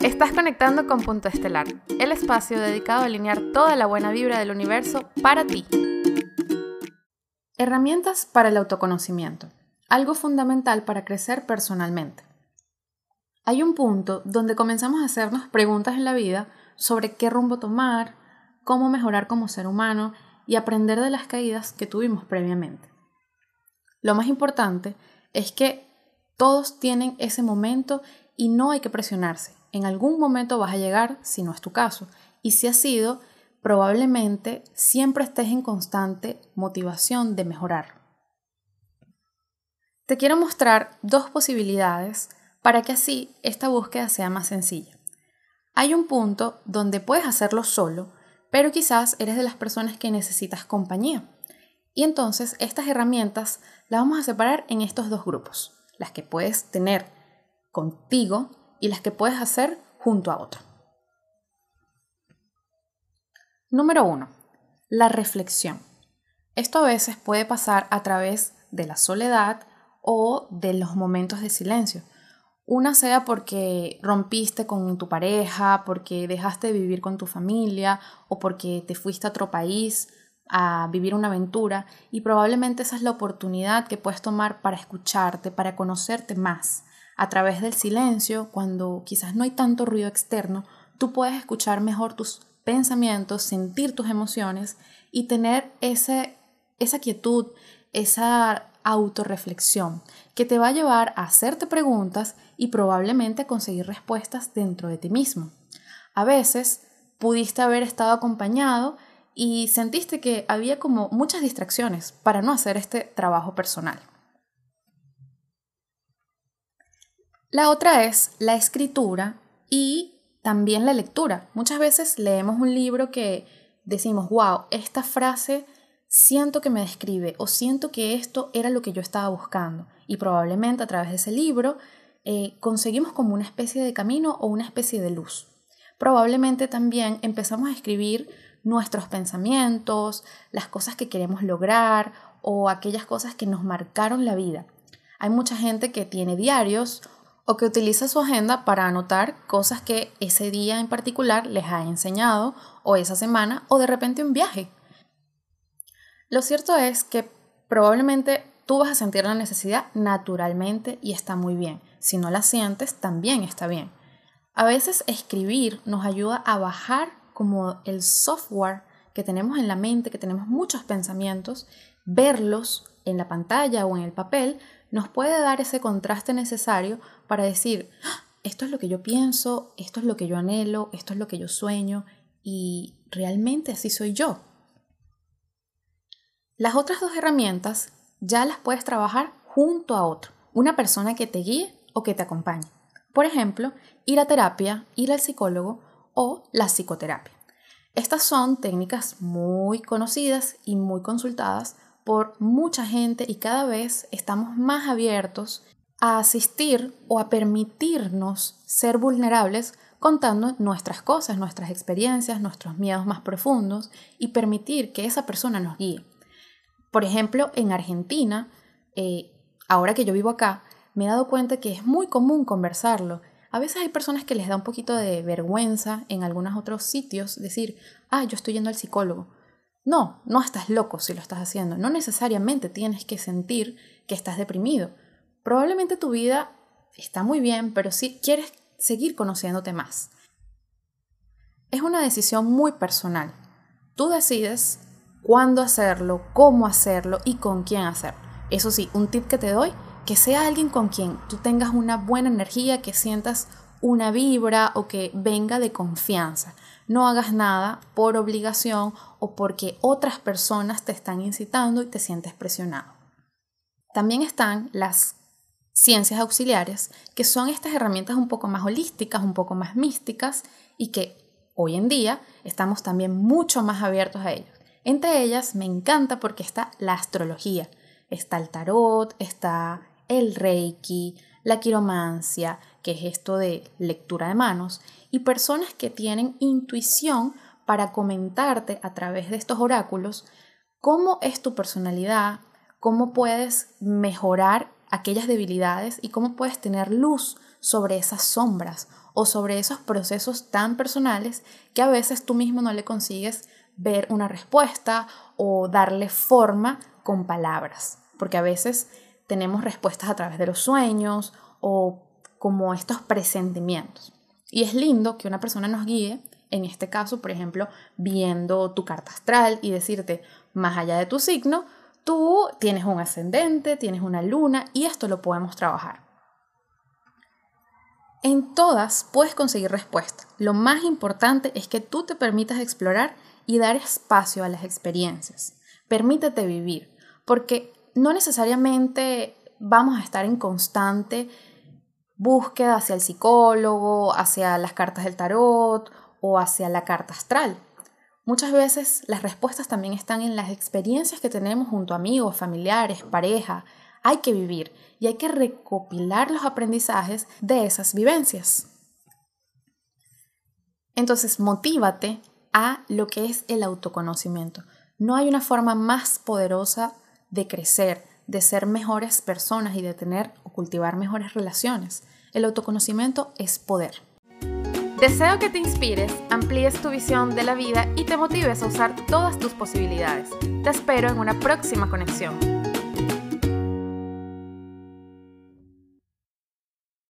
Estás conectando con Punto Estelar, el espacio dedicado a alinear toda la buena vibra del universo para ti. Herramientas para el autoconocimiento, algo fundamental para crecer personalmente. Hay un punto donde comenzamos a hacernos preguntas en la vida sobre qué rumbo tomar, cómo mejorar como ser humano y aprender de las caídas que tuvimos previamente. Lo más importante es que todos tienen ese momento y no hay que presionarse. En algún momento vas a llegar si no es tu caso. Y si ha sido, probablemente siempre estés en constante motivación de mejorar. Te quiero mostrar dos posibilidades para que así esta búsqueda sea más sencilla. Hay un punto donde puedes hacerlo solo, pero quizás eres de las personas que necesitas compañía. Y entonces estas herramientas las vamos a separar en estos dos grupos, las que puedes tener contigo y las que puedes hacer junto a otro. Número 1. La reflexión. Esto a veces puede pasar a través de la soledad o de los momentos de silencio. Una sea porque rompiste con tu pareja, porque dejaste de vivir con tu familia o porque te fuiste a otro país a vivir una aventura y probablemente esa es la oportunidad que puedes tomar para escucharte, para conocerte más a través del silencio, cuando quizás no hay tanto ruido externo, tú puedes escuchar mejor tus pensamientos, sentir tus emociones y tener ese, esa quietud, esa autorreflexión que te va a llevar a hacerte preguntas y probablemente conseguir respuestas dentro de ti mismo. A veces pudiste haber estado acompañado y sentiste que había como muchas distracciones para no hacer este trabajo personal. La otra es la escritura y también la lectura. Muchas veces leemos un libro que decimos, wow, esta frase siento que me describe o siento que esto era lo que yo estaba buscando. Y probablemente a través de ese libro eh, conseguimos como una especie de camino o una especie de luz. Probablemente también empezamos a escribir nuestros pensamientos, las cosas que queremos lograr o aquellas cosas que nos marcaron la vida. Hay mucha gente que tiene diarios o que utiliza su agenda para anotar cosas que ese día en particular les ha enseñado o esa semana o de repente un viaje. Lo cierto es que probablemente tú vas a sentir la necesidad naturalmente y está muy bien. Si no la sientes, también está bien. A veces escribir nos ayuda a bajar como el software que tenemos en la mente, que tenemos muchos pensamientos, verlos en la pantalla o en el papel, nos puede dar ese contraste necesario para decir, ah, esto es lo que yo pienso, esto es lo que yo anhelo, esto es lo que yo sueño y realmente así soy yo. Las otras dos herramientas ya las puedes trabajar junto a otro, una persona que te guíe o que te acompañe. Por ejemplo, ir a terapia, ir al psicólogo o la psicoterapia. Estas son técnicas muy conocidas y muy consultadas por mucha gente y cada vez estamos más abiertos a asistir o a permitirnos ser vulnerables contando nuestras cosas, nuestras experiencias, nuestros miedos más profundos y permitir que esa persona nos guíe. Por ejemplo, en Argentina, eh, ahora que yo vivo acá, me he dado cuenta que es muy común conversarlo. A veces hay personas que les da un poquito de vergüenza en algunos otros sitios decir, ah, yo estoy yendo al psicólogo. No, no estás loco si lo estás haciendo. No necesariamente tienes que sentir que estás deprimido. Probablemente tu vida está muy bien, pero sí quieres seguir conociéndote más. Es una decisión muy personal. Tú decides cuándo hacerlo, cómo hacerlo y con quién hacerlo. Eso sí, un tip que te doy, que sea alguien con quien tú tengas una buena energía, que sientas una vibra o que venga de confianza. No hagas nada por obligación o porque otras personas te están incitando y te sientes presionado. También están las ciencias auxiliares, que son estas herramientas un poco más holísticas, un poco más místicas y que hoy en día estamos también mucho más abiertos a ellos. Entre ellas me encanta porque está la astrología, está el tarot, está el reiki, la quiromancia, que es esto de lectura de manos, y personas que tienen intuición para comentarte a través de estos oráculos cómo es tu personalidad, cómo puedes mejorar aquellas debilidades y cómo puedes tener luz sobre esas sombras o sobre esos procesos tan personales que a veces tú mismo no le consigues ver una respuesta o darle forma con palabras, porque a veces tenemos respuestas a través de los sueños o como estos presentimientos. Y es lindo que una persona nos guíe, en este caso, por ejemplo, viendo tu carta astral y decirte, más allá de tu signo, tú tienes un ascendente, tienes una luna y esto lo podemos trabajar. En todas puedes conseguir respuesta. Lo más importante es que tú te permitas explorar y dar espacio a las experiencias. Permítete vivir, porque no necesariamente vamos a estar en constante búsqueda hacia el psicólogo, hacia las cartas del tarot o hacia la carta astral. Muchas veces las respuestas también están en las experiencias que tenemos junto a amigos, familiares, pareja. Hay que vivir y hay que recopilar los aprendizajes de esas vivencias. Entonces, motívate a lo que es el autoconocimiento. No hay una forma más poderosa de crecer, de ser mejores personas y de tener cultivar mejores relaciones. El autoconocimiento es poder. Deseo que te inspires, amplíes tu visión de la vida y te motives a usar todas tus posibilidades. Te espero en una próxima conexión.